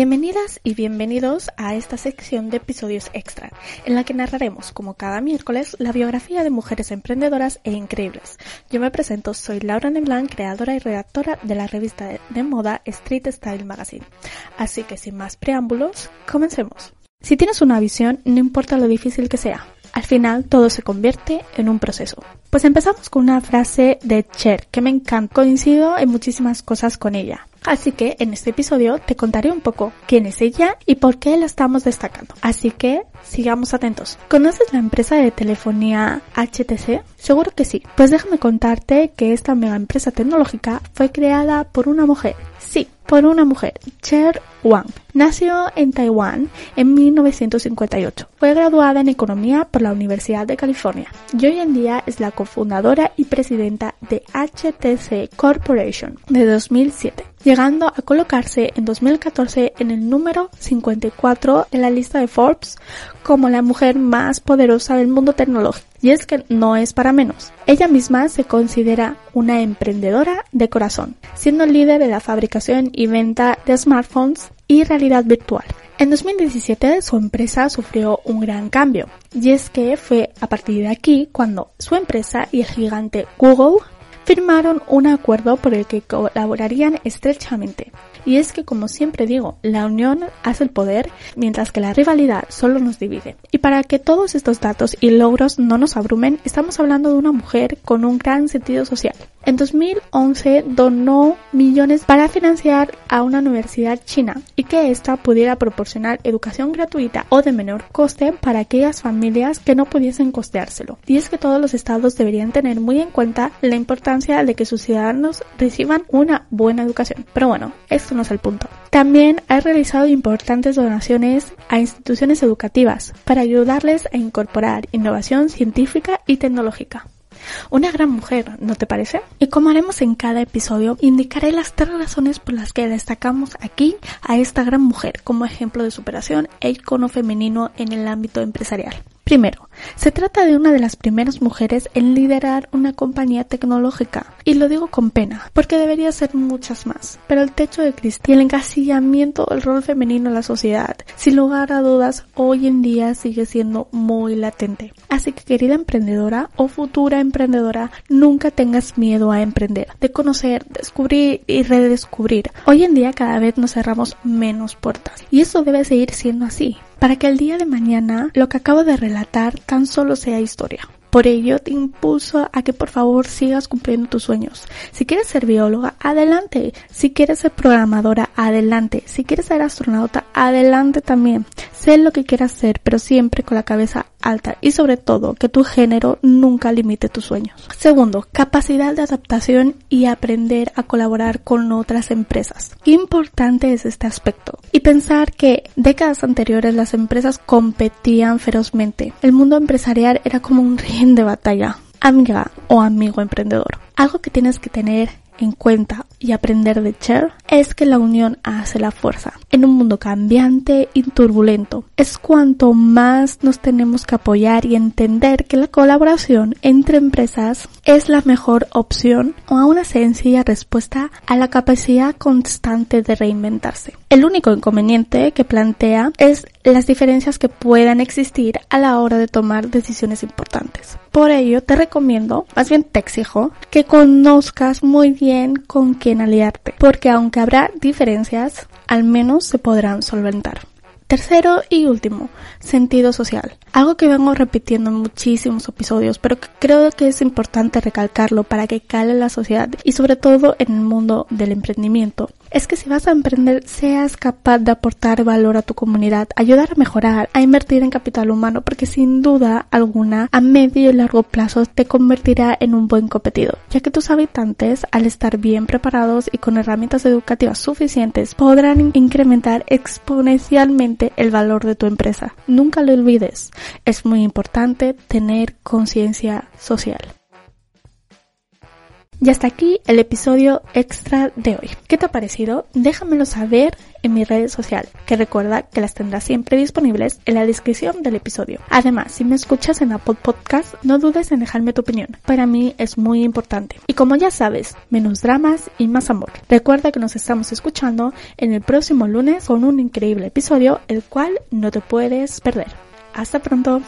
Bienvenidas y bienvenidos a esta sección de episodios extra, en la que narraremos, como cada miércoles, la biografía de mujeres emprendedoras e increíbles. Yo me presento, soy Laura Neblan, creadora y redactora de la revista de moda Street Style Magazine. Así que sin más preámbulos, comencemos. Si tienes una visión, no importa lo difícil que sea, al final todo se convierte en un proceso. Pues empezamos con una frase de Cher que me encanta. Coincido en muchísimas cosas con ella. Así que en este episodio te contaré un poco quién es ella y por qué la estamos destacando. Así que sigamos atentos. ¿Conoces la empresa de telefonía HTC? Seguro que sí. Pues déjame contarte que esta mega empresa tecnológica fue creada por una mujer. Sí, por una mujer, Cher Wang. Nació en Taiwán en 1958. Fue graduada en economía por la Universidad de California y hoy en día es la cofundadora y presidenta de HTC Corporation de 2007 llegando a colocarse en 2014 en el número 54 en la lista de Forbes como la mujer más poderosa del mundo tecnológico. Y es que no es para menos. Ella misma se considera una emprendedora de corazón, siendo líder de la fabricación y venta de smartphones y realidad virtual. En 2017 su empresa sufrió un gran cambio, y es que fue a partir de aquí cuando su empresa y el gigante Google firmaron un acuerdo por el que colaborarían estrechamente. Y es que, como siempre digo, la unión hace el poder, mientras que la rivalidad solo nos divide. Y para que todos estos datos y logros no nos abrumen, estamos hablando de una mujer con un gran sentido social. En 2011 donó millones para financiar a una universidad china y que ésta pudiera proporcionar educación gratuita o de menor coste para aquellas familias que no pudiesen costeárselo. Y es que todos los estados deberían tener muy en cuenta la importancia de que sus ciudadanos reciban una buena educación. Pero bueno, esto no es el punto. También ha realizado importantes donaciones a instituciones educativas para ayudarles a incorporar innovación científica y tecnológica. Una gran mujer, ¿no te parece? Y como haremos en cada episodio, indicaré las tres razones por las que destacamos aquí a esta gran mujer como ejemplo de superación e icono femenino en el ámbito empresarial. Primero, se trata de una de las primeras mujeres en liderar una compañía tecnológica. Y lo digo con pena, porque debería ser muchas más. Pero el techo de cristal y el encasillamiento del rol femenino en la sociedad, sin lugar a dudas, hoy en día sigue siendo muy latente. Así que querida emprendedora o futura emprendedora, nunca tengas miedo a emprender, de conocer, descubrir y redescubrir. Hoy en día cada vez nos cerramos menos puertas. Y eso debe seguir siendo así para que el día de mañana lo que acabo de relatar tan solo sea historia. Por ello te impulso a que por favor sigas cumpliendo tus sueños. Si quieres ser bióloga, adelante. Si quieres ser programadora, adelante. Si quieres ser astronauta, adelante también. Sé lo que quieras ser, pero siempre con la cabeza alta y sobre todo que tu género nunca limite tus sueños. Segundo, capacidad de adaptación y aprender a colaborar con otras empresas. Importante es este aspecto. Y pensar que décadas anteriores las empresas competían ferozmente. El mundo empresarial era como un ring de batalla. Amiga o amigo emprendedor. Algo que tienes que tener en cuenta y aprender de Cher es que la unión hace la fuerza. En un mundo cambiante y turbulento, es cuanto más nos tenemos que apoyar y entender que la colaboración entre empresas es la mejor opción o a una sencilla respuesta a la capacidad constante de reinventarse. El único inconveniente que plantea es las diferencias que puedan existir a la hora de tomar decisiones importantes. Por ello te recomiendo, más bien te exijo, que conozcas muy bien con quién aliarte, porque aunque habrá diferencias, al menos se podrán solventar. Tercero y último, sentido social. Algo que vengo repitiendo en muchísimos episodios, pero que creo que es importante recalcarlo para que cale la sociedad y sobre todo en el mundo del emprendimiento. Es que si vas a emprender, seas capaz de aportar valor a tu comunidad, ayudar a mejorar, a invertir en capital humano, porque sin duda alguna, a medio y largo plazo te convertirá en un buen competidor, ya que tus habitantes, al estar bien preparados y con herramientas educativas suficientes, podrán incrementar exponencialmente el valor de tu empresa. Nunca lo olvides es muy importante tener conciencia social. Y hasta aquí el episodio extra de hoy. ¿Qué te ha parecido? Déjamelo saber en mis redes sociales, que recuerda que las tendrás siempre disponibles en la descripción del episodio. Además, si me escuchas en Apple Podcast, no dudes en dejarme tu opinión. Para mí es muy importante. Y como ya sabes, menos dramas y más amor. Recuerda que nos estamos escuchando en el próximo lunes con un increíble episodio, el cual no te puedes perder. Hasta pronto.